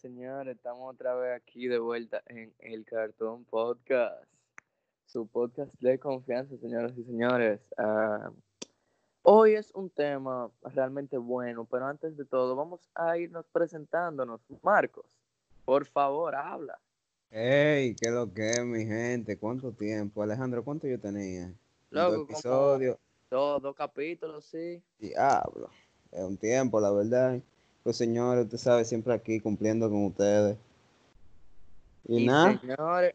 señores, estamos otra vez aquí de vuelta en el Cartón Podcast, su podcast de confianza, señoras y señores. Ah, hoy es un tema realmente bueno, pero antes de todo, vamos a irnos presentándonos. Marcos, por favor, habla. Hey, qué lo que es, mi gente. ¿Cuánto tiempo? Alejandro, ¿cuánto yo tenía? Loco, Dos episodios. Dos, dos capítulos, sí. Diablo. Es un tiempo, la verdad. Pues señores, usted sabe, siempre aquí cumpliendo con ustedes. Y, Y nada, señores,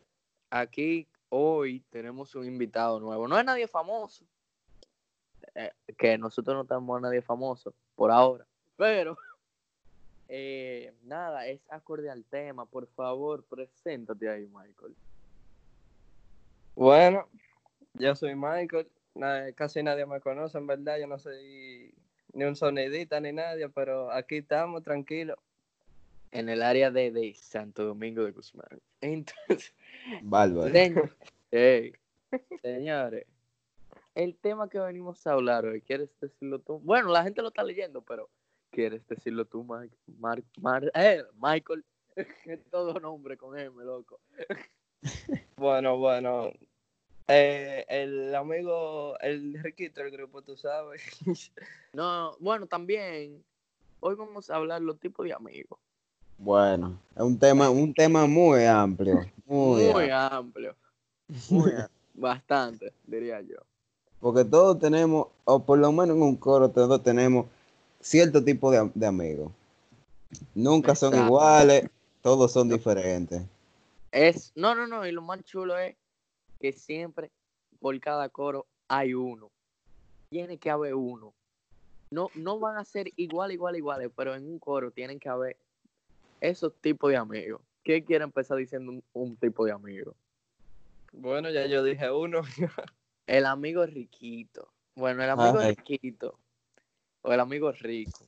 aquí hoy tenemos un invitado nuevo. No es nadie famoso, eh, que nosotros no tenemos a nadie famoso por ahora, pero eh, nada, es acorde al tema. Por favor, preséntate ahí, Michael. Bueno, yo soy Michael. na- casi nadie me conoce, en verdad. Yo no soy ni un sonidita ni nadie, pero aquí estamos tranquilos. En el área de, de Santo Domingo de Guzmán. Entonces, bárbaro. Señor- señores, el tema que venimos a hablar hoy, ¿quieres decirlo tú? Bueno, la gente lo está leyendo, pero ¿quieres decirlo tú, Mike? Mar- Mar- eh, Michael? Todo nombre con M, loco. Bueno, bueno. Eh, el amigo, el riquito del grupo, tú sabes. No, bueno, también, hoy vamos a hablar los tipos de amigos. Bueno, es un tema, un tema muy amplio. Muy, Muy amplio. Muy amplio. Bastante, diría yo. Porque todos tenemos, o por lo menos en un coro, todos tenemos cierto tipo de, de amigos. Nunca son iguales, todos son diferentes. Es, no, no, no, y lo más chulo es que siempre por cada coro hay uno. Tiene que haber uno. No, no van a ser igual, igual, iguales, pero en un coro tienen que haber esos tipos de amigos. ¿Qué quiere empezar diciendo un, un tipo de amigo? Bueno, ya yo dije uno. El amigo riquito. Bueno, el amigo Ay. riquito o el amigo rico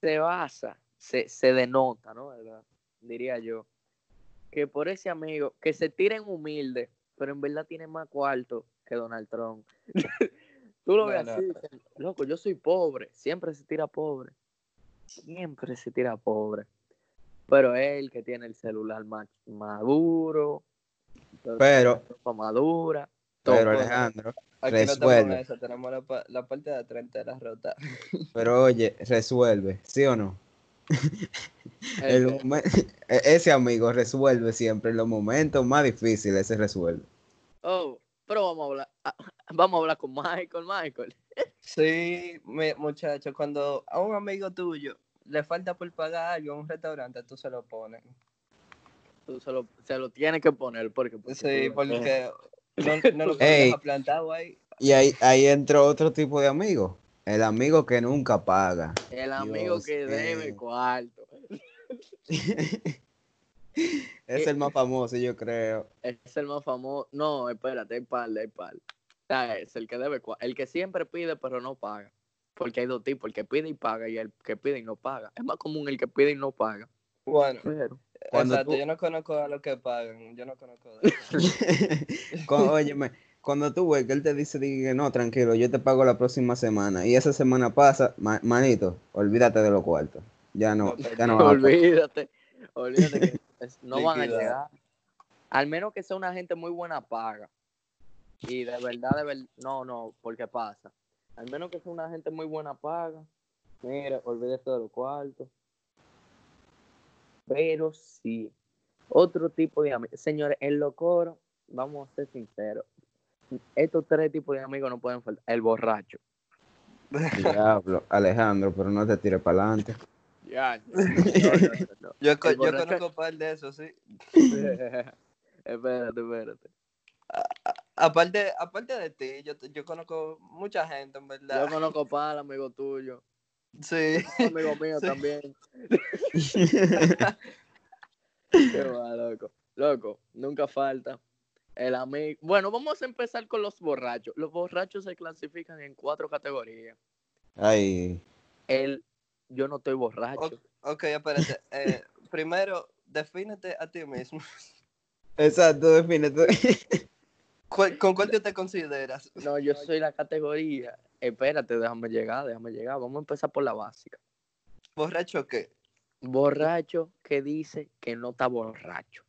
se basa, se, se denota, ¿no? ¿Verdad? Diría yo, que por ese amigo, que se tiren humilde, pero en verdad tiene más cuarto que Donald Trump. Tú lo ves No, así, loco, yo soy pobre, siempre se tira pobre, siempre se tira pobre. Pero él que tiene el celular más maduro, Pero- la madura, Pero. Alejandro, Aquí no Resuelve. tenemos eso, tenemos la, pa- la parte de atrás entera rota. pero oye, resuelve, ¿sí o no? El El- momen- e- ese amigo resuelve siempre en los momentos más difíciles, se resuelve. Oh, pero vamos a hablar, ah, vamos a hablar con Michael, Michael. Sí, mi- muchacho, cuando a un amigo tuyo le falta por pagar algo en un restaurante, tú se lo pones. Tú se lo, se lo tienes que poner porque, porque Sí, porque no, no lo dejas plantado ahí. Y ahí, ahí entra otro tipo de amigo, el amigo que nunca paga. el amigo Dios que debe cuarto. Es el más famoso, yo creo. Es el más famoso. No, espérate, hay par, hay par. Es el que debe cuarto. El que siempre pide pero no paga. Porque hay dos tipos, el que pide y paga y el que pide y no paga. Es más común el que pide y no paga. Bueno, Pero, Cuando exacto, tú- yo no conozco a los que pagan, yo no conozco de eso. Cu- Óyeme, cuando tú ves que él te dice, diga, no, tranquilo, yo te pago la próxima semana, y esa semana pasa, ma- manito, olvídate de los cuartos. Ya no, No, ya no va a olvídate, olvídate que no van a llegar. Al menos que sea una gente muy buena paga. Y de verdad, de verdad, no, no, porque pasa. Al menos que sea una gente muy buena paga. Mira, olvídate de los cuartos. Pero sí, otro tipo de amigos. Señores, en los coros, vamos a ser sinceros. Estos tres tipos de amigos no pueden faltar. El borracho. Diablo, Alejandro, pero no te tires para adelante. Ya, no, no, no. Yo, yo conozco un par de esos, sí. espérate, espérate. Aparte, aparte de ti, yo, yo conozco mucha gente, en Yo verdad. conozco para amigo tuyo, Sí. amigo mío Sí. también. Qué va, loco. Loco, nunca falta. El amigo. Bueno, vamos a empezar con los borrachos. Los borrachos se clasifican en cuatro categorías. Ay, El yo no estoy borracho. Ok, espérate. eh, primero, defínete a ti mismo. exacto, defínete. ¿Cuál- ¿Con cuál tú te consideras? No, yo soy la categoría. Espérate, déjame llegar, déjame llegar. Vamos a empezar por la básica. ¿Borracho qué? Borracho que dice que no está borracho.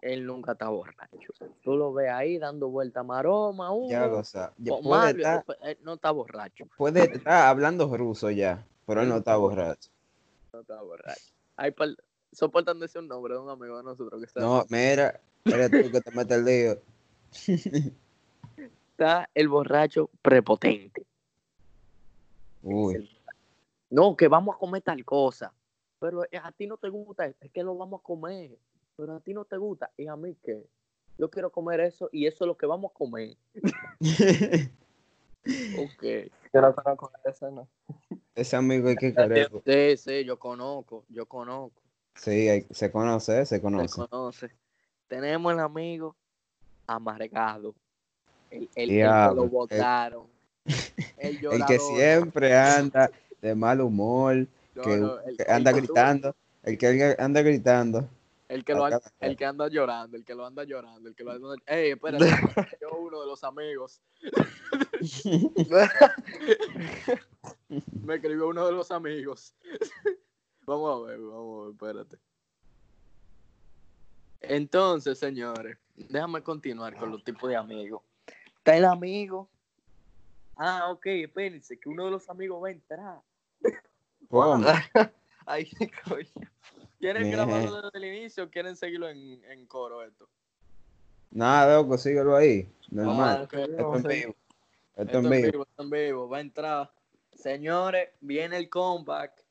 Él nunca está borracho. Tú lo ves ahí dando vuelta maroma. Uh, Ya lo sabes. Mario, estar, él no está borracho. puede estar hablando ruso ya, pero él no está borracho. No está borracho. Hay par- soportan decir un nombre de un amigo de nosotros que está. No, mira, eres tú que te metes el lío. Está el borracho prepotente. Uy, No, que vamos a comer tal cosa. Pero a ti no te gusta, es que lo vamos a comer. Pero a ti no te gusta. ¿Y a mí qué? Yo quiero comer eso y eso es lo que vamos a comer. Ok. Yo no conozco ese, ¿no? ese amigo hay que quererlo. Sí, sí, yo conozco, yo conozco. Sí, hay- se conoce, se Se conoce. conoce. Tenemos el amigo amargado. El, el- el que lo el- botaron. El, El que siempre anda de mal humor, No, que, no, el- que el anda gritando, el que anda gritando. El que, lo a el que anda llorando, el que lo anda llorando, el que lo anda... Ey, espérate, yo uno de los amigos. Me escribió uno de los amigos. vamos a ver, vamos a ver, espérate. Entonces, señores, déjame continuar con los tipos de amigos. Está el amigo. Ah, ok, espérense, que uno de los amigos va a entrar. ¿Cómo? Ay, coño. ¿Quieren grabarlo desde el inicio o quieren seguirlo en, en coro esto? Nada, loco, síguelo ahí. Ah, Normal. ok, Esto vamos en vivo. Esto Esto en vivo. esto en vivo, va a entrar. Señores, viene el comeback.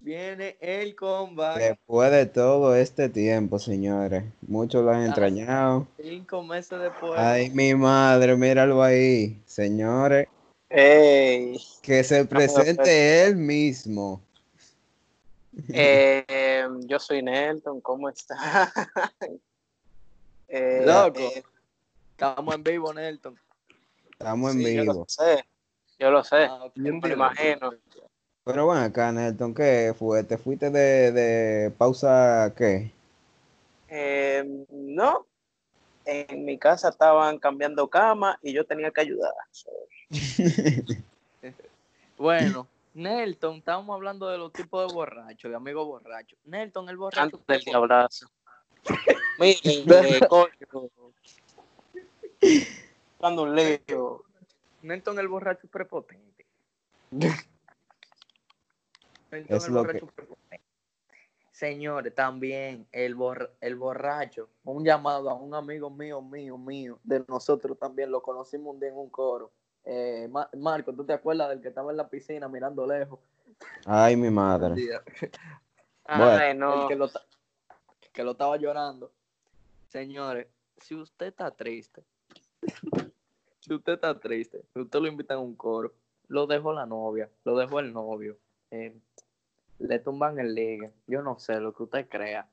Viene el comeback. Después de todo este tiempo, señores, muchos lo han extrañado. Cinco meses después. Ay, mi madre, míralo ahí. Señores, Ey, que se presente él mismo. Eh, yo soy Nelton, ¿cómo está? Eh, Loco. eh, Estamos en vivo, Nelton. Estamos en sí, yo vivo. lo sé, yo lo sé, Ah. Bien me imagino. Pero bueno, acá, Nelton, ¿qué fue? ¿Te fuiste de, de pausa qué? Eh, no, en mi casa estaban cambiando cama y yo tenía que ayudar. Bueno, Nelton, estábamos hablando de los tipos de borrachos, de amigos borrachos. Nelton, el borracho. Antes del diablazo. Miren, eh, coño. Un lío. Nelton, el borracho prepotente. Nelton, Es el lo borracho prepotente. Señores, también el, bor- el borracho, un llamado a un amigo mío, mío, mío, de nosotros también, lo conocimos un día en un coro. Eh, Ma- Marco, ¿tú te acuerdas del que estaba en la piscina mirando lejos? Ay, mi madre. Ay, El no. que lo, ta- que lo estaba llorando. Señores, si usted está triste, si usted está triste, si usted lo invita a un coro, lo dejó la novia, lo dejó el novio, eh, le tumban el ligue, yo no sé lo que usted crea.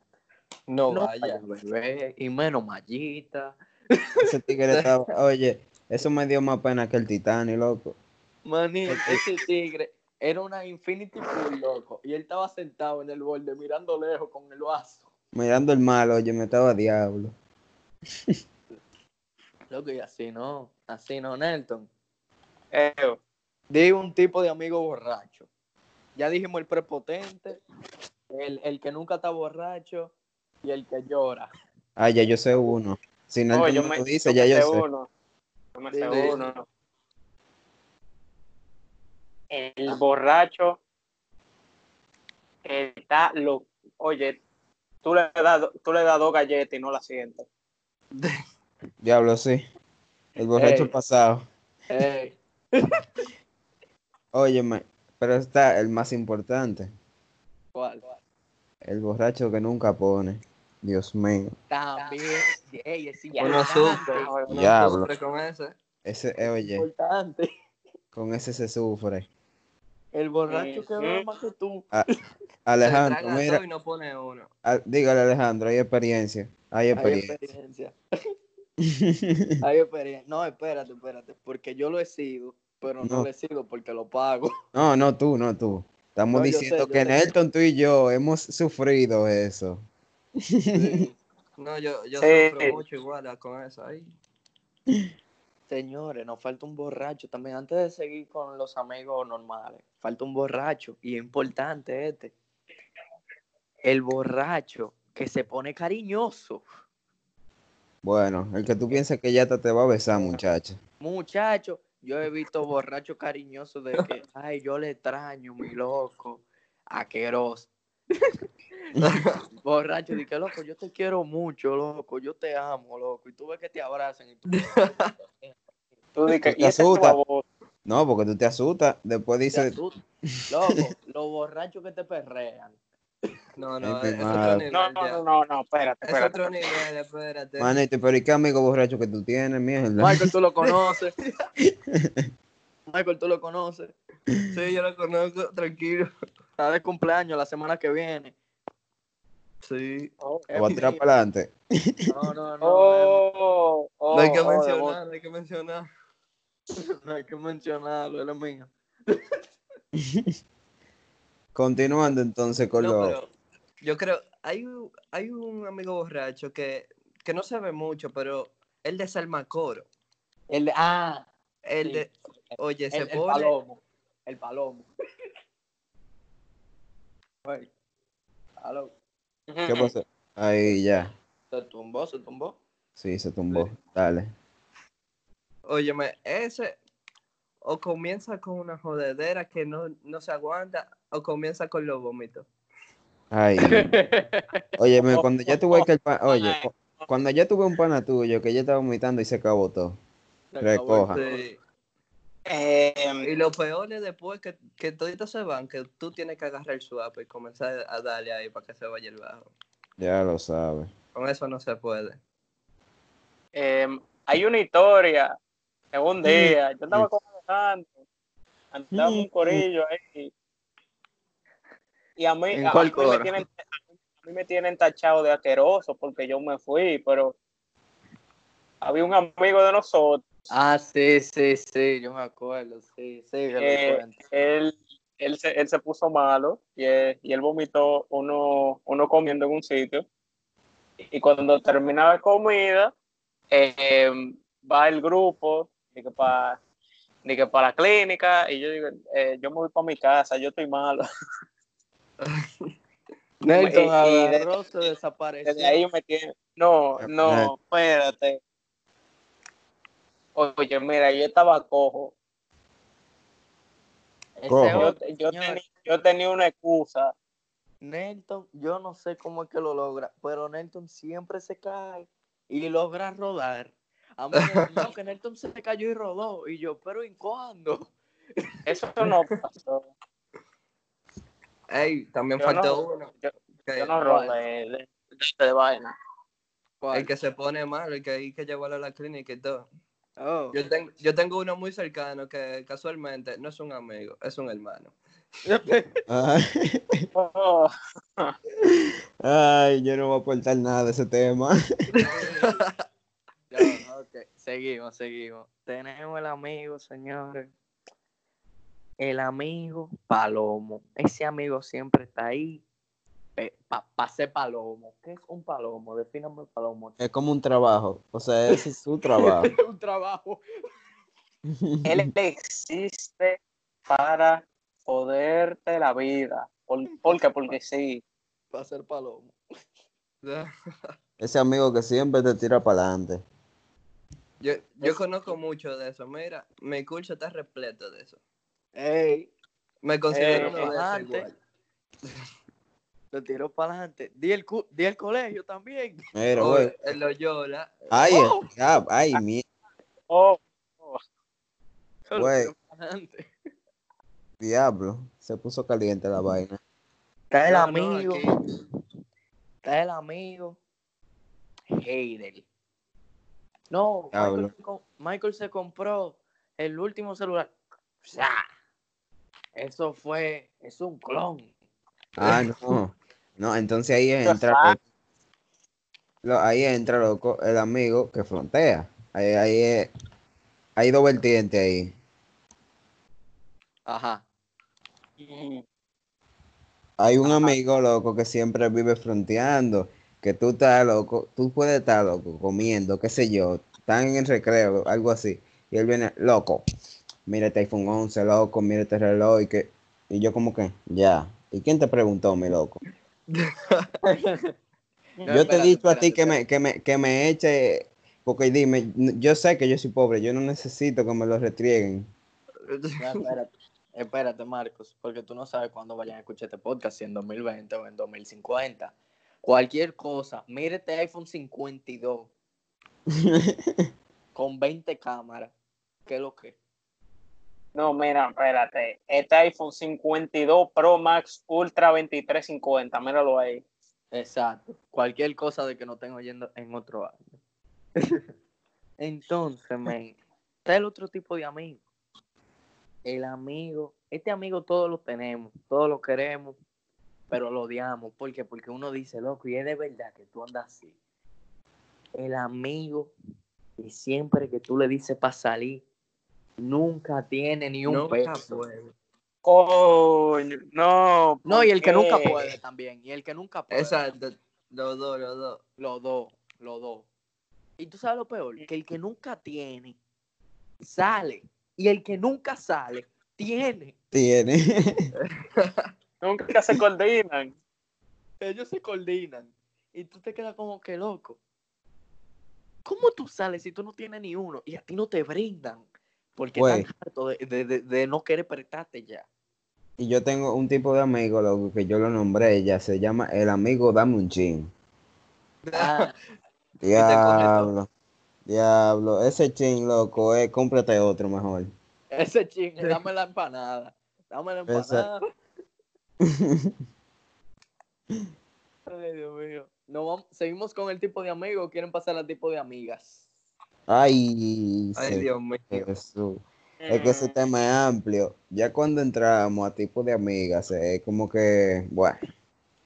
No, No vaya. vaya, bebé, y menos mallita. Ese tigre estaba, oye, eso me dio más pena que el Titanic, loco. Maní, ese tigre era una Infinity Pool, loco, y él estaba sentado en el borde mirando lejos con el vaso. Mirando el mal, oye, me estaba diablo. Loco, y así no, así no, Nelton. Eh, Di un tipo de amigo borracho. Ya dijimos el prepotente, el, el que nunca está borracho y el que llora. Ah, ya yo sé uno. Si no oh, yo me dice, yo ya me yo sé sé. uno. Uno. El borracho está lo oye, tú le das tú le das dos galletas y no la sientes. Diablo, sí. El borracho Ey. pasado. Ey, Óyeme, pero está el más importante. ¿cuál? El borracho que nunca pone. Dios mío. También, ey, es importante. Uno Diablo. sufre con ese. Ese, eh, oye, importante. con ese se sufre. El borracho que bebe más que tú. Se Alejandro, mira, y no pone uno. ah, dígale Alejandro, hay experiencia. Hay Hay experiencia. experiencia. Hay experiencia. No, espérate, espérate. Porque yo lo he sido, pero no, No. lo he sido porque lo pago. no, no tú, no tú. Estamos No, yo sé, diciendo que. Nelton, tú y yo hemos sufrido eso. Sí. No, yo, yo Sí. sufro mucho igual con eso ahí. Señores, nos falta un borracho también. Antes de seguir con los amigos normales, falta un borracho y es importante este. el borracho que se pone cariñoso. Bueno, el que tú piensas que ya te, te va a besar, muchacho. Muchacho, yo he visto borrachos cariñosos de que, ay, yo le extraño, mi loco, aqueroso. borracho, que, loco, yo te quiero mucho, loco, yo te amo, loco. Y tú ves que te abrazan y tú... Tú di que, Te y asusta. No, porque tú te asustas. Después dices, asustan. Loco, los borrachos que te perrean. No, no, es otro nivel. No, no, no, no, no, espérate, Es espérate. otro nivel, espérate. manito, pero ¿y qué amigo borracho que tú tienes, mierda? Michael, tú lo conoces. Michael, tú lo conoces. Sí, yo lo conozco, tranquilo. Está de cumpleaños la semana que viene. Sí. Oh, va a tirar para adelante. No, no, no. oh, oh, No hay que oh, mencionar, no hay que mencionar. No hay que mencionarlo, es lo mío. Continuando entonces con No, lo... yo creo, hay, un- hay un amigo borracho que, que no sabe mucho, pero él desarma coro. El de, ah, El Sí. de, oye, se el, el pone... palomo. El palomo. Güey. ¿Qué pasó? Ahí ya. Se tumbó, se tumbó. Sí, se tumbó. Dale. Óyeme, ese o comienza con una jodedera que no, no se aguanta o comienza con los vómitos. Ay. Oye, me- cuando ya tuve que el pa- Oye, cu- cuando ya tuve un pana tuyo que ya estaba vomitando y se acabó todo. Se acabó el Recoja. Sí. Eh, Y lo peor es después que, que toditos se van, que tú tienes que agarrar el swap y comenzar a darle ahí para que se vaya el bajo. Ya lo sabes. Con eso no se puede. eh, hay una historia de un día, yo andaba con Alejandro, andaba en un corillo ahí, y a mí, ¿En a, cuál mí me tienen, a mí me tienen tachado de asqueroso porque yo me fui, pero había un amigo de nosotros, Ah, sí, sí, sí, yo me acuerdo, sí, sí, yo Eh, lo cuento. él, él, se, él se puso malo y él, y él vomitó uno, uno comiendo en un sitio. Y cuando terminaba la comida, eh, va el grupo, de que para que para la clínica, y yo digo, eh, yo me voy para mi casa, yo estoy malo. Nelson y- y agarró, se desapareció. Desde ahí me tiene. No, no, espérate. Oye, mira, yo estaba cojo. Yo, yo, tenía, yo tenía una excusa. Nelton, yo no sé cómo es que lo logra, pero Nelton siempre se cae y logra rodar. A mí me dijo que Nelton se cayó y rodó, y yo, pero ¿y cuándo? Eso no pasó. Ey, también Yo faltó no- uno. yo- que- Yo no de, de, de vaina. el que se pone mal, el que hay que llevarlo a la clínica y todo. Oh. Yo, tengo yo tengo uno muy cercano que casualmente no es un amigo, es un hermano. Ay, Oh, yo no voy a aportar nada de ese tema. Seguimos, seguimos. Tenemos el amigo, señores. El amigo Palomo. Ese amigo siempre está ahí para ser palomo. ¿Qué es un palomo? Defíname el palomo. Es como un trabajo. O sea, ese es su trabajo. un trabajo. él existe para joderte la vida. ¿Por, ¿por qué? Porque sí. Para ser palomo. Ese amigo que siempre te tira para adelante. Yo, yo conozco mucho de eso. Mira, mi curso está repleto de eso. Ey, Me considero Eh, uno de esos adelante. igual. Lo tiró para adelante. Di el, cu- di el colegio también. Mira, O güey. el Loyola. Ay, Oh. ya, ay, mi Oh, Güey. tiró para adelante. diablo. Se puso caliente la vaina. Está el No, no, amigo. aquí- Está el amigo. Heidel. No. Michael se, com- Michael se compró el último celular. O sea, eso fue, es un clon. Ah, no. No, entonces ahí entra. lo- ahí entra, loco, el amigo que frontea. Ahí, ahí es- hay dos vertientes ahí. Ajá. Hay un amigo, loco, que siempre vive fronteando. Que tú estás loco, tú puedes estar loco, comiendo, qué sé yo, están en el recreo, algo así. Y él viene, loco, mira este iPhone 11, loco, mira este reloj. Y, que, y yo, como que, ya. ¿Y quién te preguntó, mi loco? Yo te he dicho a ti que me, que me, que me eche, porque dime, yo sé que yo soy pobre, yo no necesito que me lo retrieguen. No, espérate, espérate, Marcos, porque tú no sabes cuándo vayan a escuchar este podcast, si en 2020 o en 2050. Cualquier cosa, mire este iPhone 52 con 20 cámaras. ¿Qué es lo que? No, mira, espérate. Este iPhone 52 Pro Max Ultra 2350, míralo ahí. Exacto. Cualquier cosa de que no estén oyendo en otro año. Entonces, men, está el otro tipo de amigo. El amigo, este amigo todos lo tenemos, todos lo queremos, pero lo odiamos. ¿Por qué? Porque uno dice, loco, y es de verdad que tú andas así. El amigo que siempre que tú le dices para salir, nunca tiene ni un Nunca peso. puede. Coño, no. No, y el que ¿por nunca puede también. Y el que nunca puede. Exacto. Los dos, los dos. Los dos, los dos. Y tú sabes lo peor, que el que nunca tiene, sale. Y el que nunca sale, tiene. Tiene. Nunca se coordinan. Ellos se coordinan. Y tú te quedas como que loco. ¿Cómo tú sales si tú no tienes ni uno? Y a ti no te brindan. Porque Güey. están harto de, de- de- de no querer prestarte ya. Y yo tengo un tipo de amigo, loco, que yo lo nombré, ya se llama el amigo Dame un chin. Ah. Diablo. Diablo. Ese chin, loco, eh, cómprate otro mejor. ese chingue, dame la empanada. Dame la empanada. Ay, Dios mío. No, vamos- seguimos con el tipo de amigo. ¿Quieren pasar al tipo de amigas? Ay, Ay, Dios mío. Jesús. Es que Mm. ese tema es amplio. Ya cuando entramos a tipo de amigas, eh, es como que, bueno,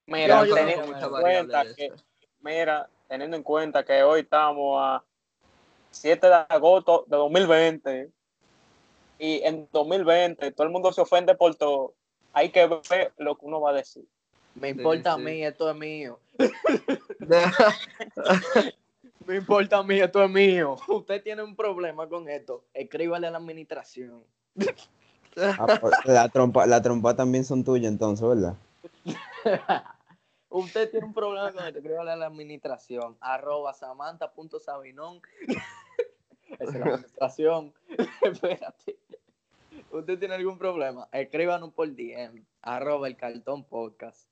Mira, No, teniendo en cuenta que, mira, teniendo en cuenta que hoy estamos a 7 de agosto de 2020 y en 2020 todo el mundo se ofende por todo, hay que ver lo que uno va a decir. Me Sí, importa a mí, esto es mío. Me importa a mí, esto es mío. Usted tiene un problema con esto. Escríbale a la administración. ah, pues, la trompa, la trompa también son tuyas entonces, ¿verdad? Usted tiene un problema con esto. Escríbale a la administración. Arroba samantha.sabinón. Esa es la administración. Espérate. Usted tiene algún problema. Escríbanos por DM. Arroba el cartón podcast.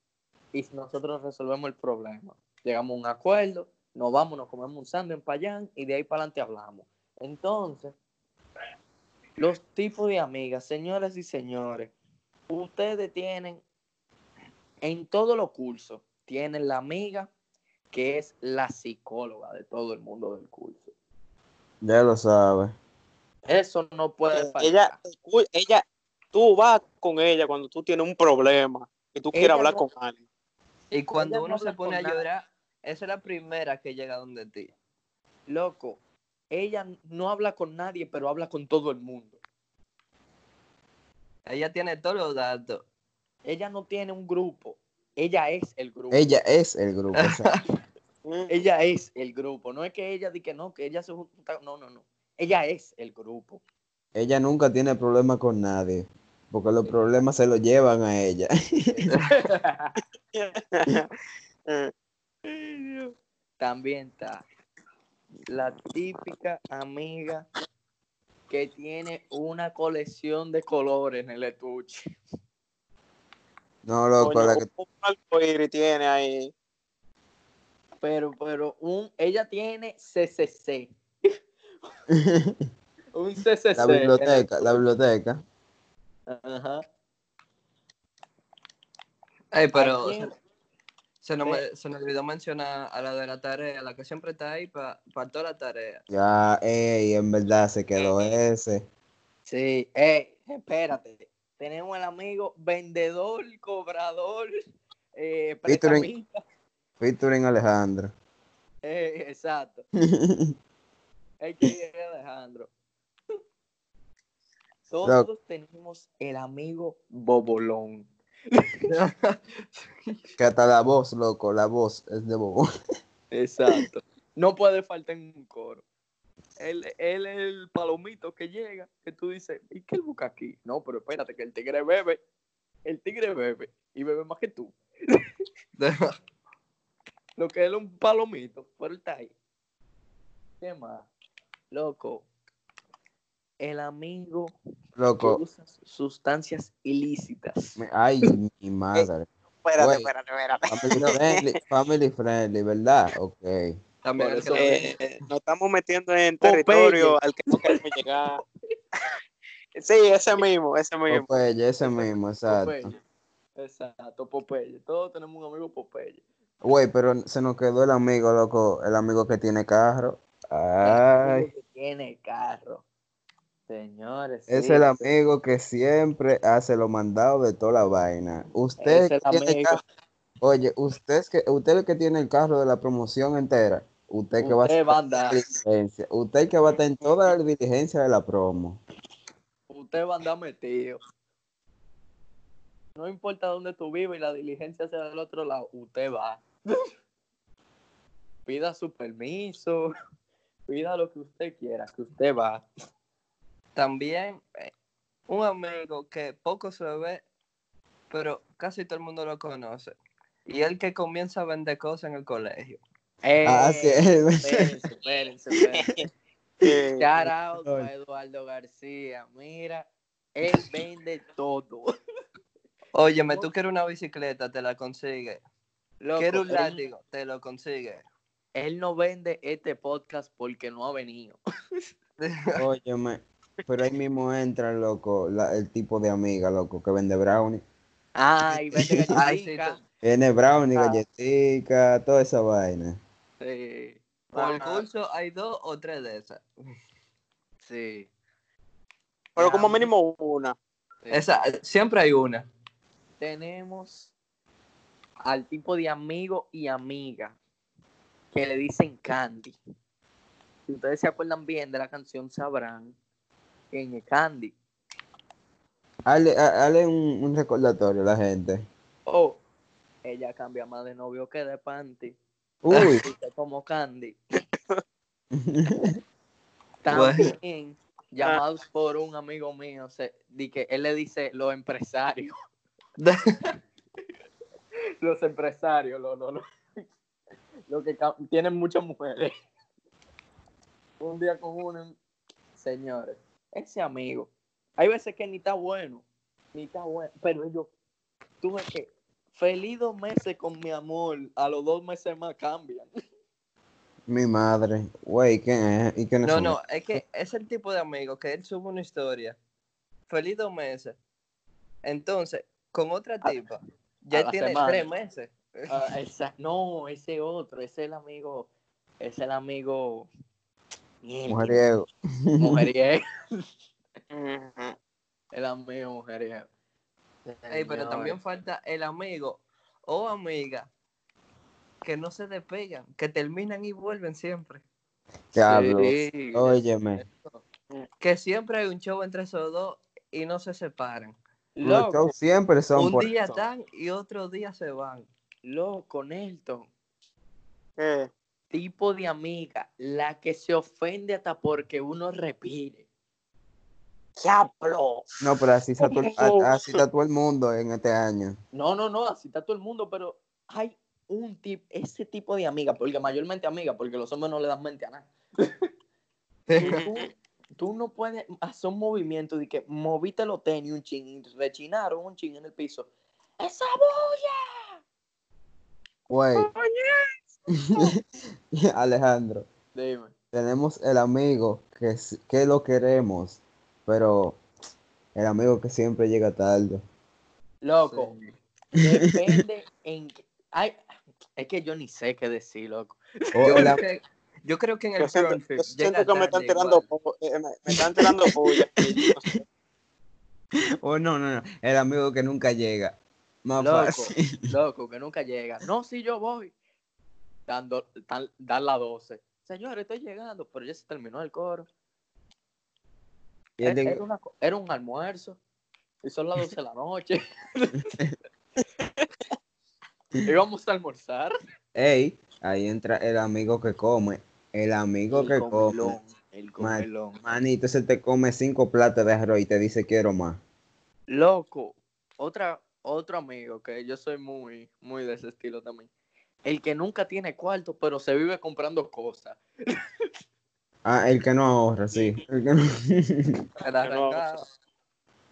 Y nosotros resolvemos el problema. Llegamos a un acuerdo. Nos vamos, nos comemos un sándwich en Payán y de ahí para adelante hablamos. Entonces, los tipos de amigas, señoras y señores, ustedes tienen en todos los cursos, tienen la amiga que es la psicóloga de todo el mundo del curso. Ya lo sabes. Eso no puede faltar. Ella, ella, tú vas con ella cuando tú tienes un problema y tú Ella quieres hablar no- con alguien. Y cuando Ella no uno se pone a llorar, esa es la primera que llega donde ti. Loco, ella no habla con nadie, pero habla con todo el mundo. Ella tiene todos los datos. Ella no tiene un grupo, ella es el grupo. Ella es el grupo. o sea, Ella es el grupo. No es que ella diga que no, que ella se junta. No, no, no. Ella es el grupo. ella nunca tiene problemas con nadie. Porque los problemas se los llevan a ella. También está la típica amiga que tiene una colección de colores en el estuche. No, loco, Coño, la que- un arcoíris tiene ahí. Pero, pero, un, ella tiene CCC. Un CCC. la biblioteca, la biblioteca. Ajá. Ey, pero ¿A quién? Se, nos, Sí. se nos olvidó mencionar a la de la tarea, la que siempre está ahí para toda la tarea. Ya, ey, en verdad se quedó ese. Sí, eh, espérate. Tenemos el amigo vendedor, cobrador, eh, Featuring-. Featuring Alejandro. Exacto. El que es Alejandro. Todos tenemos el amigo bobolón. Que hasta la voz, loco, la voz es de bobo. Exacto. No puede faltar en un coro. Él, él es el palomito que llega, que tú dices, ¿y qué él busca aquí? No, pero espérate, que el tigre bebe. El tigre bebe y bebe más que tú. Lo que es un palomito, pero él está ahí. ¿Qué más? Loco. El amigo que Loco, usa sustancias ilícitas. ay, mi madre. Espérate, Güey. espérate, espérate. Family friendly, family friendly, ¿verdad? Ok. También el que eso- Eh, nos estamos metiendo en Popeye. territorio al que no queremos llegar. Sí, ese mismo, ese mismo. Popeye, ese mismo, exacto. Popeye. Exacto, Popeye. Todos tenemos un amigo Popeye. Güey, pero se nos quedó el amigo, loco, el amigo que tiene carro. El Ay, amigo que tiene carro. Señores. es sí, el sí. amigo que siempre hace los mandados de toda la vaina. Usted Es que tiene carro, oye, usted es que usted el que tiene el carro de la promoción entera, usted que va a Usted hacer va a andar. diligencia, usted que va a estar en toda la diligencia de la promo. Usted va a andar metido. No importa dónde tú vives y la diligencia sea del otro lado, usted va. Pida su permiso, pida lo que usted quiera, que usted va. También eh, un amigo que poco se ve, pero casi todo el mundo lo conoce. Y el que comienza a vender cosas en el colegio. Ah, sí. Espérense, espérense, espérense. Eh, Shout out a Eduardo García. Mira, él vende todo. Óyeme, tú quieres una bicicleta, te la consigue. Loco, Quieres un él- látigo, te lo consigue. Él no vende este podcast porque no ha venido. Óyeme, pero ahí mismo entra, loco, la- el tipo de amiga, loco, que vende brownie. Ay, vende Ay, sí, galletica. Tiene brownie, Ah. galletica, toda esa vaina. Sí, Por Ajá. curso hay dos o tres de esas. sí. pero como mínimo una. sí. Esa, siempre hay una. Tenemos al tipo de amigo y amiga que le dicen Candy. Si ustedes se acuerdan bien de la canción, sabrán es Candy. Hazle, ha- hazle un, un recordatorio a la gente. Oh, ella cambia más de novio que de panty. Uy, como Candy. Bueno. También llamados por un amigo mío, se, di que él le dice los empresarios. los empresarios, lo, lo, lo, lo que tienen muchas mujeres. Un día con uno, señores, ese amigo, hay veces que ni está bueno, ni está bueno, pero yo tuve que, feliz dos meses con mi amor, a los dos meses más cambian. mi madre. Güey, ¿quién es? ¿Y quién es No, no, es que es el tipo de amigo que él sube una historia. Feliz dos meses. Entonces, con otra tipa, ya tiene semana. tres meses. Ah, esa- no, ese otro, ese es el amigo, es el amigo Mujeriego. mujeriego, el amigo mujeriego. Ey, pero también falta el amigo o amiga que no se despegan, que terminan y vuelven siempre. Diablo. Sí, Óyeme. Que siempre hay un show entre esos dos y no se separan. Los shows siempre son Un por día eso. están y otro día se van. loco, Nelton. ¿Qué? Tipo de amiga, la que se ofende hasta porque uno respire. ¡Diablo! No, pero así está, todo, a- así está todo el mundo en este año. No, no, no, así está todo el mundo, pero hay un tipo, ese tipo de amiga, porque mayormente amiga, porque los hombres no le dan mente a nada. tú, tú no puedes hacer un movimiento de que moviste los tenis un ching y rechinaron un ching en el piso. ¡Esa bulla! Güey. Alejandro, Dime. tenemos el amigo que, que lo queremos, pero el amigo que siempre llega tarde. Loco, depende en... Ay, es que yo ni sé qué decir, loco. O Yo creo, que, yo creo que en el Yo siento, front yo trip siento llega que me están tirando, eh, me, me están tirando puya. o no, no, no, el amigo que nunca llega. Más Loco, fácil. loco, que nunca llega. No, si yo voy. Dando, dan, dan las 12. Señores, estoy llegando, pero ya se terminó el coro. Él Era, dice, era una co- era un almuerzo. Y son las 12 de la noche. Íbamos a almorzar. Ey, ahí entra el amigo que come. El amigo que come. El comelón. Manito, ese te come cinco platos de arroz y te dice quiero más. Loco, otra, otro amigo que yo soy muy, muy de ese estilo también. El que nunca tiene cuarto, pero se vive comprando cosas. Ah, el que no ahorra, sí. El que no- El no- arrancado.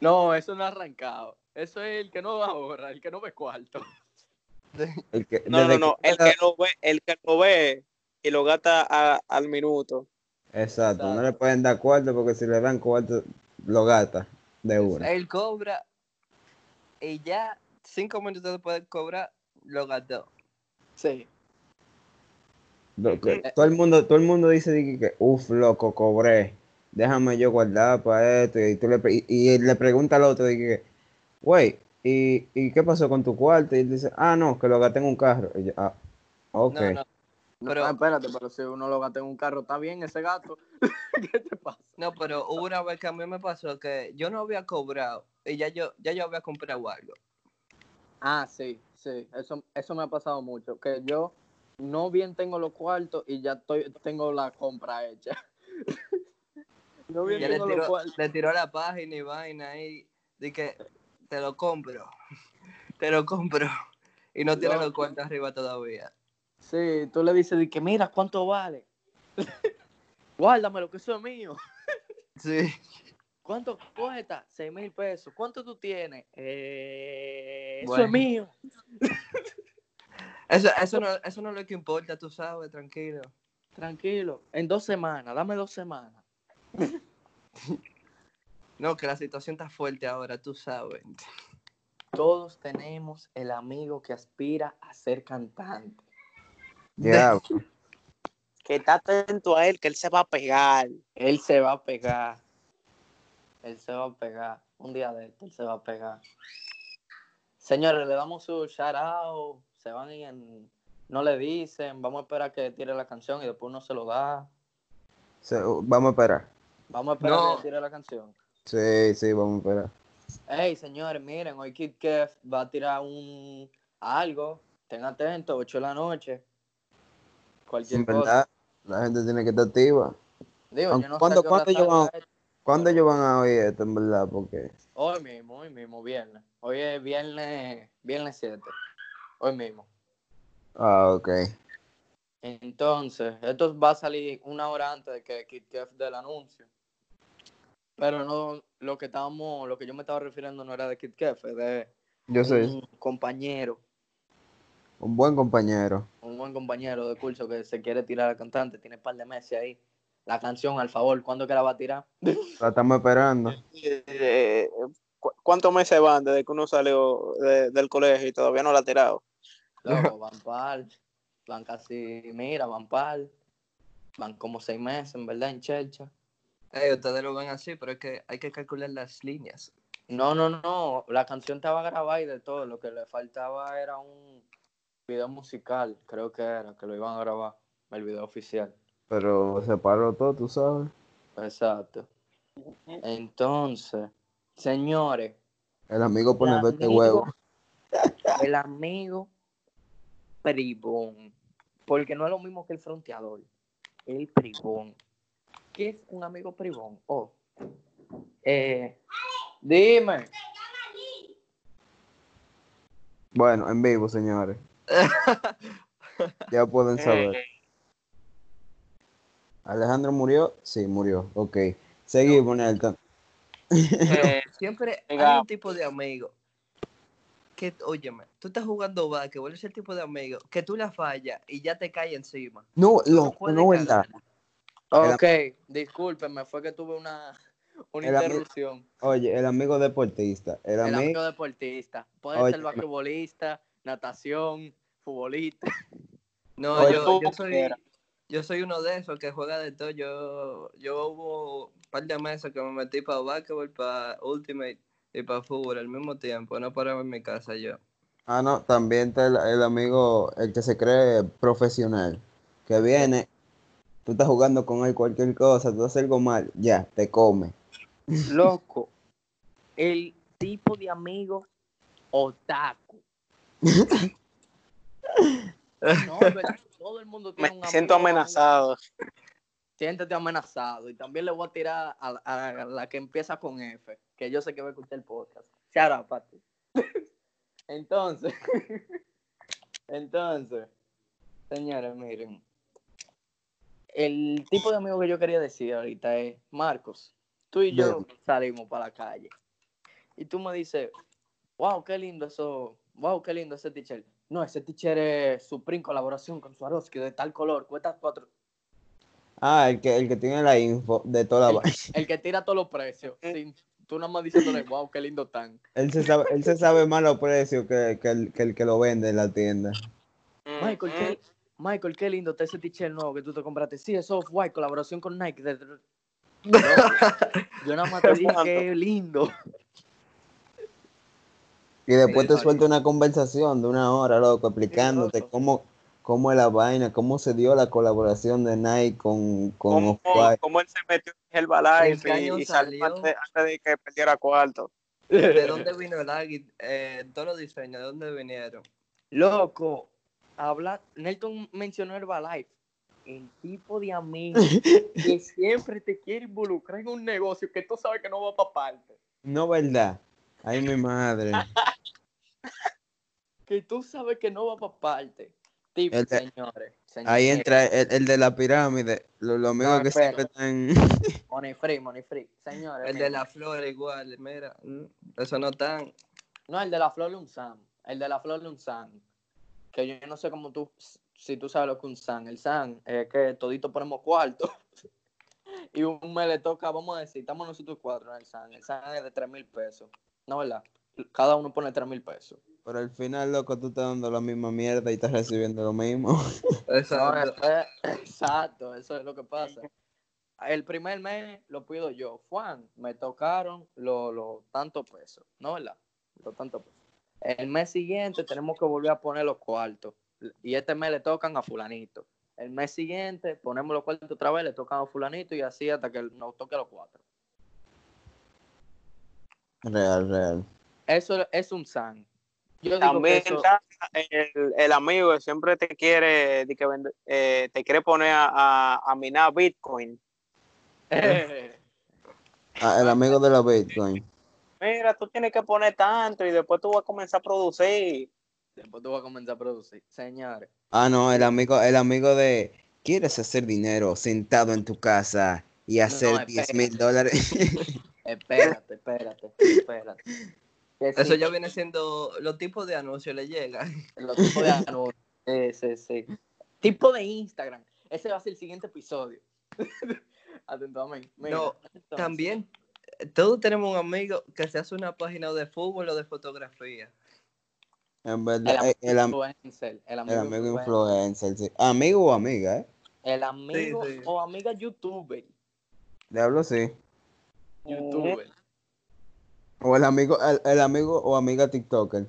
No, eso no es arrancado. Eso es el que no ahorra, el que no ve cuarto. el que- No, no, no. El que lo ve, el que lo ve y lo gasta a- al minuto. Exacto, no le pueden dar cuarto porque si le dan cuarto, lo gasta de una. Él cobra y ya cinco minutos después de cobrar, lo gastó. Sí. Que- todo el mundo, todo el mundo dice que, uff, loco, cobré. Déjame yo guardar para esto. Y, tú le, y, y le pregunta al otro, de que, güey, ¿y, ¿y qué pasó con tu cuarto? Y él dice, ah, no, que lo gasté en un carro. Y yo, ah, ok. No, Pero- espérate, pero si uno lo gasta en un carro, ¿está bien ese gato? ¿Qué te pasa? no, pero hubo una vez que a mí me pasó que yo no había cobrado y ya yo, ya yo había comprado algo. Ah, sí, sí, eso, eso me ha pasado mucho, que yo no bien tengo los cuartos y ya estoy, tengo la compra hecha. no bien Ya le tengo los tiró, cuartos. le tiró la página y vaina ahí. De que te lo compro. Te lo compro. Y no tiene los cuartos arriba todavía. Sí, tú le dices de que mira cuánto vale. Guárdamelo, que eso es mío. Sí. ¿Cuánto cuesta? Seis mil pesos. ¿Cuánto tú tienes? Eh, eso Bueno. es mío. Eso, eso, no, eso no es lo que importa, tú sabes, tranquilo. Tranquilo, en dos semanas, dame dos semanas. No, que la situación está fuerte ahora, tú sabes. Todos tenemos el amigo que aspira a ser cantante. Diablo. Que está atento a él, que él se va a pegar. Él se va a pegar. Él se va a pegar. Un día de esto, él se va a pegar. Señores, le damos su shout out. Se van y en- no le dicen. Vamos a esperar que tire la canción y después uno se lo da. Se- vamos a esperar. Vamos a esperar No. que tire la canción. Sí, sí, vamos a esperar. Hey, señores, miren, hoy Kid Kev va a tirar un algo. Estén atentos, 8 de la noche. Cualquier En cosa. verdad, la gente tiene que estar activa. Digo, yo no sé ¿Cuándo- a qué hora cuándo ellos salga van- esto. ¿Cuándo ellos van a oír esto, en verdad? Porque Hoy mismo, hoy mismo, viernes. Hoy es viernes, viernes 7. Hoy mismo. Ah, ok. Entonces, esto va a salir una hora antes de que Kid Kev dé el anuncio. Pero no, lo que estábamos, lo que yo me estaba refiriendo no era de Kid Kev, es de Yo un compañero, un buen compañero. un buen compañero de curso que se quiere tirar al cantante, tiene un par de meses ahí. La canción, al favor, ¿cuándo que la va a tirar? La estamos esperando. Eh, ¿cu- ¿Cuántos meses van desde que uno salió de- del colegio y todavía no la ha tirado? Loco, van par, van casi, mira, van par, van como seis meses, en verdad, en Chelcha. Ustedes lo ven así, pero es que hay que calcular las líneas. No, no, no, la canción estaba grabada y de todo, lo que le faltaba era un video musical, creo que era, que lo iban a grabar, el video oficial. Pero se paró todo, tú sabes. Exacto. Entonces, señores, El amigo pone El amigo- huevo. el amigo privón, porque no es lo mismo que el fronteador, el privón. ¿Qué es un amigo privón? Oh, eh, dime. Bueno, en vivo, señores. Ya pueden saber. ¿Alejandro murió? Sí, murió. Ok. Seguimos, Nelton. eh, Siempre hay un tipo de amigo que, óyeme, tú estás jugando básquetbol, es el tipo de amigo que tú la fallas y ya te cae encima. No, loco, puedes no, verdad. Ok, discúlpenme, fue que tuve una, una El interrupción. Oye, el amigo deportista. El El amigo. amigo deportista. Puede Oye, ser basquetbolista, natación, futbolista. No, Oye, yo, soy. Yo soy uno de esos que juega de todo. Yo, yo hubo un par de meses que me metí para básquetbol, para Ultimate y para fútbol al mismo tiempo. No paraba en mi casa yo. Ah, no, también está el, el amigo, el que se cree profesional. Que viene, tú estás jugando con él cualquier cosa, tú haces algo mal, ya, te come. Loco. El tipo de amigo otaku. No, ¿verdad? Todo el mundo tiene me un siento amigo, amenazado. Siéntete amenazado. Y también le voy a tirar a, a la que empieza con F, que yo sé que va a escuchar el podcast. Shout out, Pati. Entonces, entonces, señores, miren. El tipo de amigo que yo quería decir ahorita es Marcos. Tú y yo salimos para la calle. Y tú me dices, wow, qué lindo eso, wow, qué lindo ese t-shirt. No, ese t-shirt es Supreme colaboración con Swarovski de tal color, cuesta cuatro. Ah, el que, el que tiene la info de toda la El, el que tira todos los precios. sin- tú nada más diciéndole, wow, qué lindo tan. Él se sabe, él se sabe más los precios que, que el, que el que lo vende en la tienda. Michael, qué, Michael, qué lindo está ese t-shirt nuevo que tú te compraste. Sí, es Off-White, colaboración con Nike. de- de- Yo nada más te dije que es lindo. Y después te suelta una conversación de una hora, loco, explicándote cómo, cómo es la vaina, cómo se dio la colaboración de Nike con, con ¿Cómo, cómo él se metió en Herbalife ¿En qué año y, y salió salió? antes, antes de que perdiera cuarto? ¿De dónde vino el águila? Eh, todos los diseños, ¿de dónde vinieron? Loco, habla, Nelton mencionó Herbalife. El tipo de amigo que siempre te quiere involucrar en un negocio que tú sabes que no va para parte. No, ¿verdad? Ay, mi madre. Que tú sabes que no va para parte. Tipo, El de- señores, señores. Ahí entra el, el de la pirámide, los, los amigos No, que siempre están... Money free, money free. Señores. El de la flor igual, mira, mm, eso no tan... No, el de la flor de un Sam. El de la flor de un Sam. Que yo no sé cómo tú, si tú sabes lo que es un Sam. El Sam es que todito ponemos cuarto. y un mes le toca, vamos a decir, estamos nosotros cuatro en el Sam. El Sam es de 3 mil pesos. No, ¿verdad? Cada uno pone 3 mil pesos. Pero al final, loco, tú estás dando la misma mierda y estás recibiendo lo mismo. No, Exacto. eso es- exacto, eso es lo que pasa. El primer mes lo pido yo. Juan, me tocaron los los tantos pesos. ¿No, verdad? Los tantos pesos. El mes siguiente tenemos que volver a poner los cuartos. Y este mes le tocan a fulanito. El mes siguiente ponemos los cuartos otra vez, le tocan a fulanito y así hasta que nos toque los cuatro. Real, real. Eso es un san. Yo digo También que eso... el, el amigo que siempre te quiere, de que vende- eh, te quiere poner a, a, a minar Bitcoin. Ah, el amigo de la Bitcoin. Mira, tú tienes que poner tanto y después tú vas a comenzar a producir. Después tú vas a comenzar a producir. Señores. Ah, no, el amigo, el amigo de ¿Quieres hacer dinero sentado en tu casa y hacer No, 10 mil dólares? Espérate, espérate, espérate. Que Eso sí, ya viene siendo los tipos de anuncios le llegan. Los tipos de anuncios. Sí, sí, sí. Tipo de Instagram. Ese va a ser el siguiente episodio. Atento a mí. Mira, No, entonces, También, eh, todos tenemos un amigo que se hace una página de fútbol o de fotografía. En El verdad, amigo eh, el, am- influencer. El el amigo, amigo influencer. influencer, sí. Amigo o amiga, ¿eh? El amigo Sí, sí. o amiga youtuber. Le hablo sí. Youtuber. O el amigo, el, el amigo o amiga TikToker.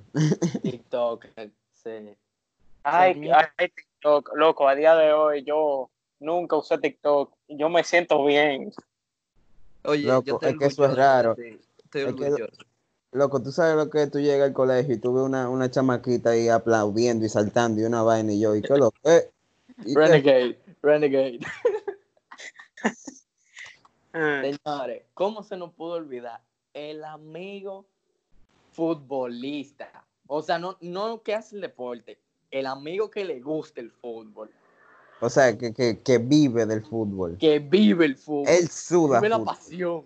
TikToker. Sí. Ay, ay, TikTok, loco, a día de hoy yo nunca usé TikTok. Yo me siento bien. Oye, Loco, yo es que eso es raro. Estoy Es que-. Loco, tú sabes lo que tú llegas al colegio y tú ves una, una chamaquita ahí aplaudiendo y saltando y una vaina y yo, ¿y qué lo qué? Renegade. Renegade. Eh, Señores, ¿cómo se nos pudo olvidar? El amigo futbolista. O sea, no, no que hace el deporte, el amigo que le gusta el fútbol, O sea, que, que, que vive del fútbol. que vive el fútbol, Él suda vive la pasión.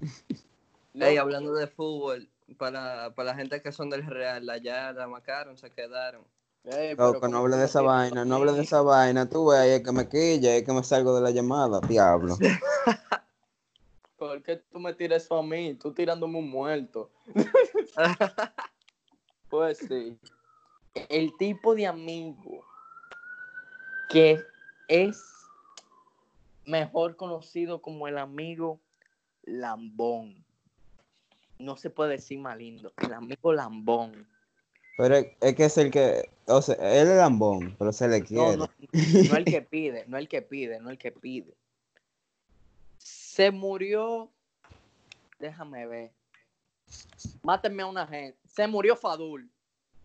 Hablando de fútbol, para, para la gente que son del Real, allá la macaron, se quedaron. ey, pero Loco, ¿cómo no hable de esa vaina, no hable de esa vaina. Tú ves, ahí es que me quilla, es que me salgo de la llamada, diablo. ¿Por qué tú me tiras eso a mí? Tú tirándome un muerto. Pues sí. El tipo de amigo que es mejor conocido como el amigo lambón. No se puede decir más lindo. El amigo lambón. Pero es, que es el que, o sea, él es lambón, pero se le No, quiere. no, no el que pide, no el que pide, no el que pide. Se murió. Déjame ver. Mátenme a una gente. Se murió Fadul.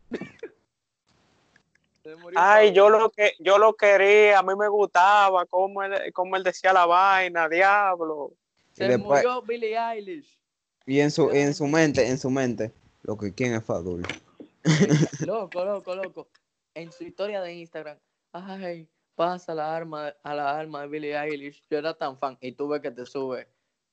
Se murió Ay, Fadul. yo lo que yo lo quería, a mí me gustaba cómo él, cómo él decía la vaina, diablo. Se después- murió Billie Eilish. Y en su, en su mente, en su mente, lo que quién es Fadul. loco, loco, loco. En su historia de Instagram, ay, pasa la arma, a la arma de Billie Eilish. Yo era tan fan. Y tú ves que te sube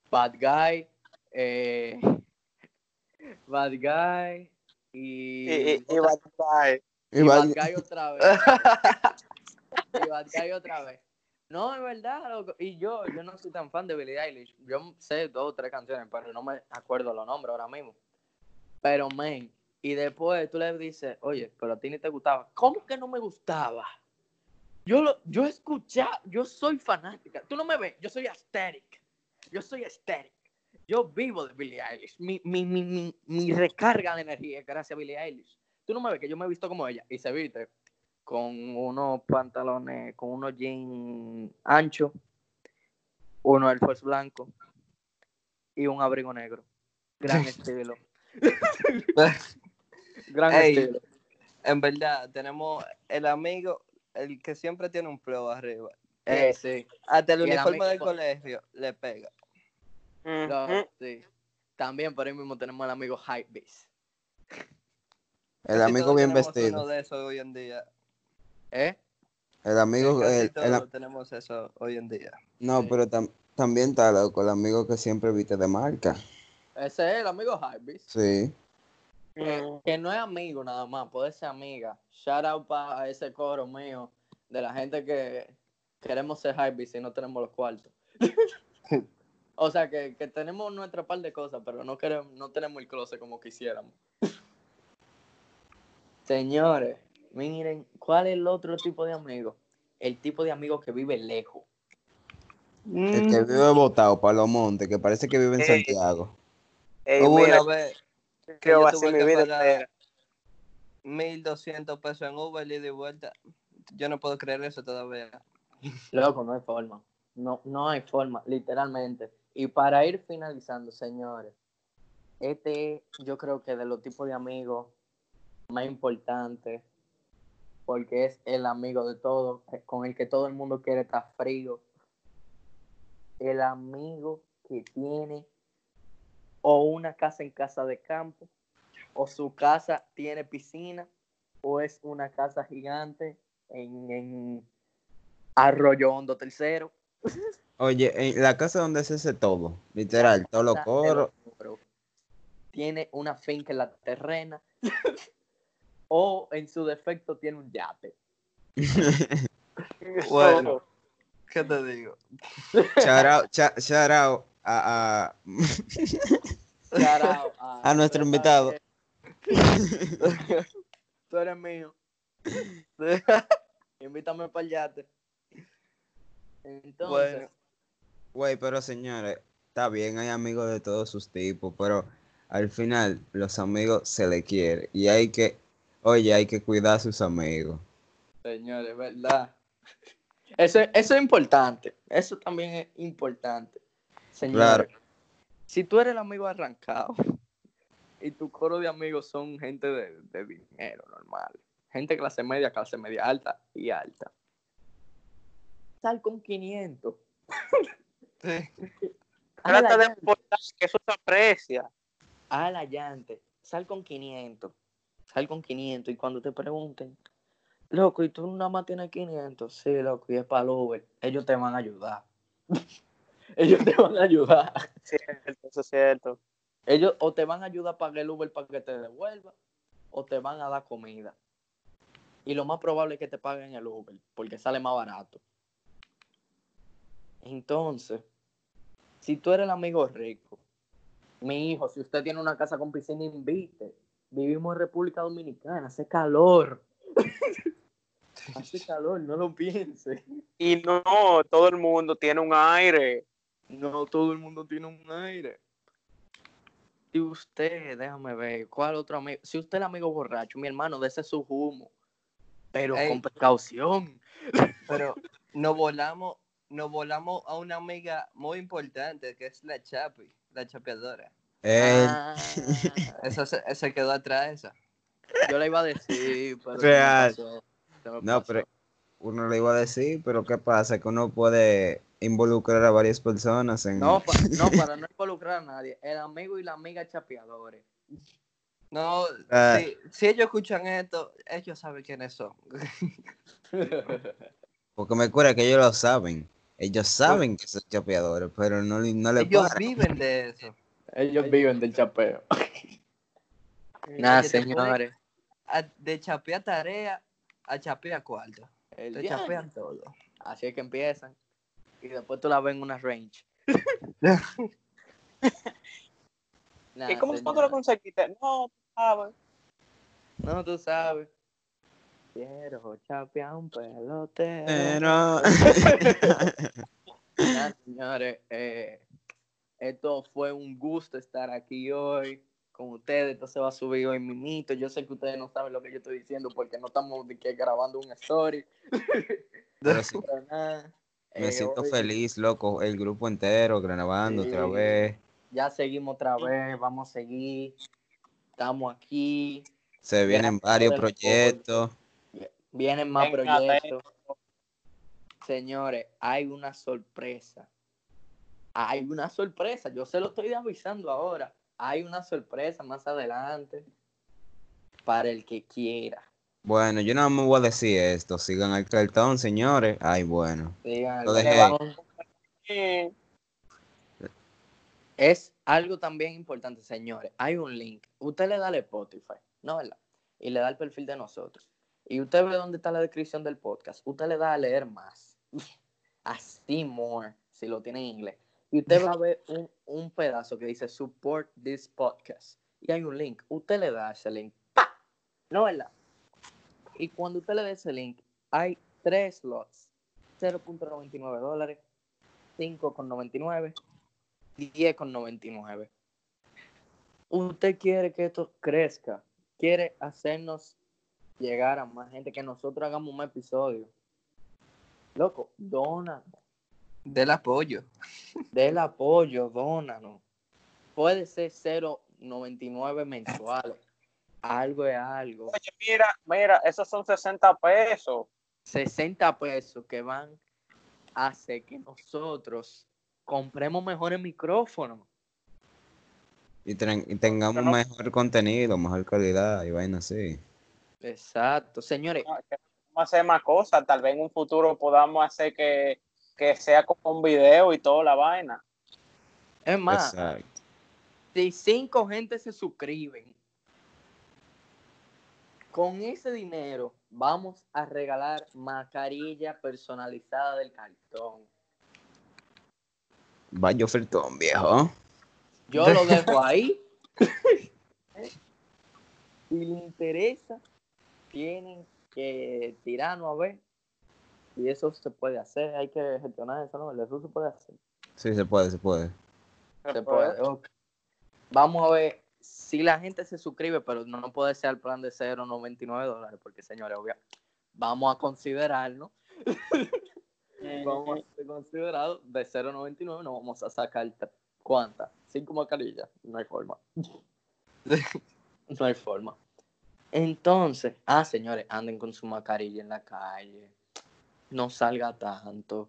Bad Guy, eh, Bad Guy y, Y, y, y Bad Guy. y Bad Guy otra vez. y Bad Guy otra vez. No, es verdad, loco. Y yo, yo no soy tan fan de Billie Eilish. Yo sé dos o tres canciones, pero no me acuerdo los nombres ahora mismo. Pero, man, y después tú le dices, oye, pero a ti ni te gustaba. ¿Cómo que no me gustaba? Yo, lo, yo escuchaba, yo soy fanática. Tú no me ves, yo soy aesthetic. Yo soy aesthetic. Yo vivo de Billie Eilish. Mi, mi, mi, mi, mi recarga de energía es gracias a Billie Eilish. Tú no me ves que yo me he visto como ella y se viste con unos pantalones, con unos jeans anchos, uno Air Force blanco y un abrigo negro. Gran estilo. Gran Ey. estilo. En verdad, tenemos el amigo, el que siempre tiene un flow arriba. Eh, sí. Hasta el y uniforme amigo- del colegio le pega. No, sí. También por ahí mismo tenemos al amigo Hypebeast. El Casi amigo bien vestido. uno de esos hoy en día. ¿Eh? El amigo, Casi el- tenemos eso hoy en día. no, Sí. pero tam- también está loco, el amigo que siempre viste de marca. Ese es el amigo Hypebeast. Sí. Mm. Que no es amigo nada más, puede ser amiga. Shout out para ese coro mío de la gente que queremos ser Hypebeast y no tenemos los cuartos. o sea, que, que tenemos nuestra par de cosas, pero no, queremos, no tenemos el closet como quisiéramos. Señores, miren, ¿cuál es el otro tipo de amigo? El tipo de amigo que vive lejos. El que vive botado para los montes, que parece que vive en Santiago. Ey, mira, una creo yo va a ser mi vida pagar entera. 1.200 pesos en Uber y vuelta. Yo no puedo creer eso todavía. Loco, no hay forma. No, no hay forma, literalmente. Y para ir finalizando, señores, este yo creo que de los tipos de amigos más importantes, porque es el amigo de todos, es con el que todo el mundo quiere estar frío. El amigo que tiene o una casa en casa de campo, o su casa tiene piscina, o es una casa gigante en, en Arroyo Hondo tercero. Oye, en la casa donde se hace todo, literal, coros. los coros. Tiene una finca en la terrena. o en su defecto tiene un yate. Bueno. ¿Qué te digo? Shout out, cha- shout out a, a- nuestro invitado. Tú eres mío. Invítame para el yate. Entonces, Bueno. Güey, pero señores, está bien, hay amigos de todos sus tipos, pero al final los amigos se le quiere y hay que, oye, hay que cuidar a sus amigos. señores, ¿verdad? Eso, eso es importante. Eso también es importante. Señores, si tú eres el amigo arrancado y tu coro de amigos son gente de, de dinero normal, gente clase media, clase media alta y alta, sal con 500. Sí. Trata de aportar que eso se aprecia. la llante, sal con 500. Sal con 500 y cuando te pregunten, loco, ¿y tú nada más tienes 500? Sí, loco, y es para el Uber. Ellos te van a ayudar. Ellos te van a ayudar. Cierto, eso es cierto. Ellos o te van a ayudar a pagar el Uber para que te devuelva, o te van a dar comida. Y lo más probable es que te paguen el Uber, porque sale más barato. Entonces, si tú eres el amigo rico, mi hijo, si usted tiene una casa con piscina, invite. Vivimos en República Dominicana, hace calor. hace calor, no lo piense. Y no, todo el mundo tiene un aire. No todo el mundo tiene un aire. Y usted, déjame ver, ¿cuál otro amigo? Si usted es el amigo borracho, mi hermano, dese su humo. Pero Ey. con precaución. Pero nos volamos, nos volamos a una amiga muy importante que es la Chapi, la chapeadora. Ah, Esa se, se quedó atrás esa. yo le iba a decir, pero me Real. pasó, se me no, pasó. pero uno le iba a decir, pero ¿qué pasa? Que uno puede involucrar a varias personas en... No, pa- no, para no involucrar a nadie. El amigo y la amiga chapeadores. No, Ah. si, si ellos escuchan esto, ellos saben quiénes son. Porque me acuerdo que ellos lo saben. Ellos saben que son chapeadores, pero no, le- no le Ellos paran. viven de eso. Ellos viven del chapeo. Nada, señores. a- de chapear tarea a chapear cuarto. El Te chapean todo. Así es que empiezan. Y después tú la ves en una range. Nah, ¿Y cómo tú señores. lo conseguiste? No, tú sabes. No, tú sabes. Quiero chapear un pelotero. Pero... Señores, eh, esto fue un gusto estar aquí hoy con ustedes. Esto se va a subir hoy minito. Yo sé que ustedes no saben lo que yo estoy diciendo porque no estamos de que grabando un story. Pero sí, Pero nada, me eh, siento hoy feliz, loco. El grupo entero grabando otra vez. Ya seguimos otra vez, vamos a seguir. Estamos aquí. Se vienen varios proyectos. Vienen más Venga, proyectos. Señores, hay una sorpresa. Hay una sorpresa. Yo se lo estoy avisando ahora. Hay una sorpresa más adelante para el que quiera. Bueno, yo no me voy a decir esto. Sigan al cartón, señores. Ay, bueno. Digan, Lo dejé. Es algo también importante, señores. Hay un link. Usted le da al Spotify, ¿no verdad? Y le da el perfil de nosotros. Y usted ve dónde está la descripción del podcast. Usted le da a leer más. Así more, si lo tiene en inglés. Y usted va a ver un, un pedazo que dice support this podcast. Y hay un link. Usted le da a ese link. ¡Pa! ¿No verdad? Y cuando usted le da ese link, hay tres slots. 0.99 dólares, 5.99 10,99. Usted quiere que esto crezca, quiere hacernos llegar a más gente, que nosotros hagamos un episodio. Loco, dona, Del apoyo. del apoyo, dónanos. Puede ser 0,99 mensuales. Algo es algo. Oye, mira, mira, esos son 60 pesos. 60 pesos que van a hacer que nosotros compremos mejores micrófonos. Y, tengamos no- mejor contenido, mejor calidad y vaina así. Exacto. Señores. Que Vamos a hacer más cosas. Tal vez en un futuro podamos hacer que, que sea con un video y toda la vaina. es más, Exacto. si cinco gente se suscriben, con ese dinero vamos a regalar mascarilla personalizada del cartón. Vaya ofertón, viejo. Yo lo dejo ahí. si le interesa, tienen que tirarnos a ver. Y eso se puede hacer, hay que gestionar eso, ¿no? Eso se puede hacer. Sí, se puede, se puede. Se puede, ok. Vamos a ver si la gente se suscribe, pero no puede ser el plan de 0.99 dólares, porque señores, obvia, vamos a considerarlo, vamos a ser considerados de 0.99, no vamos a sacar cuántas, cinco mascarillas, no hay forma. no hay forma. Entonces, ah, señores, anden con su mascarilla en la calle, no salga tanto.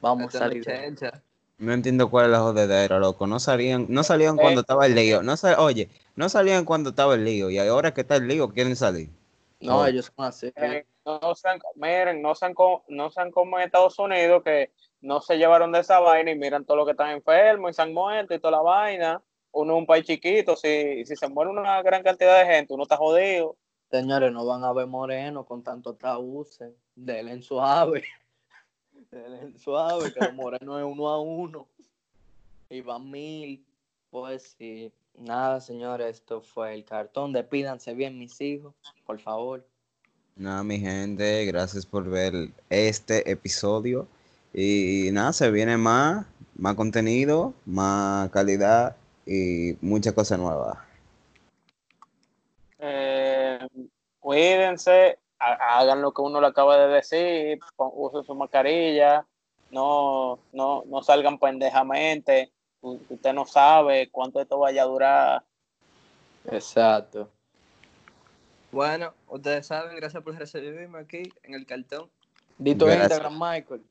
Vamos a Esto salir. No entiendo cuál es la jodedera, loco. No salían, no salían cuando estaba el lío. No sal- Oye, no salían cuando estaba el lío. Y ahora que está el lío, quieren salir. No, ellos son así. Eh, no sean, miren, no sean, co- no sean como en Estados Unidos que no se llevaron de esa vaina y miran todo lo que están enfermos y se han muerto y toda la vaina. Uno es un país chiquito, si, si se muere una gran cantidad de gente, uno está jodido. Señores, no van a ver morenos con tanto tabúes. Denle en suave. En suave, que los morenos es uno a uno. Y van mil. Pues sí. Nada, señores, esto fue el cartón. Despídanse bien, mis hijos, por favor. Nada, mi gente, gracias por ver este episodio. Y nada, se viene más, más contenido, más calidad y muchas cosas nuevas. Eh, cuídense, hagan lo que uno le acaba de decir, usen su mascarilla, no, no, no salgan pendejamente. U- Usted no sabe cuánto esto vaya a durar. Exacto. Bueno, ustedes saben, gracias por recibirme aquí en el cartón. Dito Gracias. Instagram, Michael.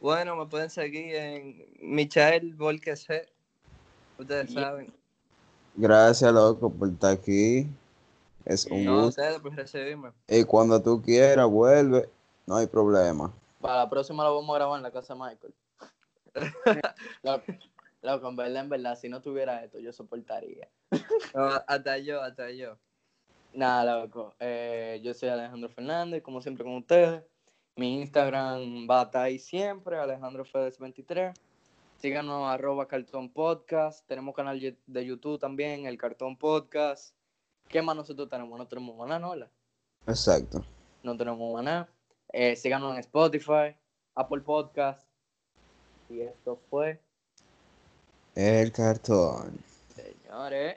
Bueno, me pueden seguir en Michael Volquece. Ustedes saben. Gracias, loco, por estar aquí. Es un No, gusto. ustedes recibirme. Y cuando tú quieras, vuelve. No hay problema. Para la próxima lo vamos a grabar en la casa de Michael. Loco, loco, en verdad, en verdad, si no tuviera esto, yo soportaría. No, hasta yo, hasta yo. Nada, loco. eh, yo soy Alejandro Fernández, como siempre con ustedes. Mi Instagram va a estar ahí siempre, Alejandro Fedes23. Síganos arroba Cartón Podcast. Tenemos canal de YouTube también, el Cartón Podcast. ¿Qué más nosotros tenemos? No tenemos maná, ¿no? ¿verdad? Exacto. No tenemos maná. Eh, síganos en Spotify, Apple Podcast. Y esto fue, El cartón. señores.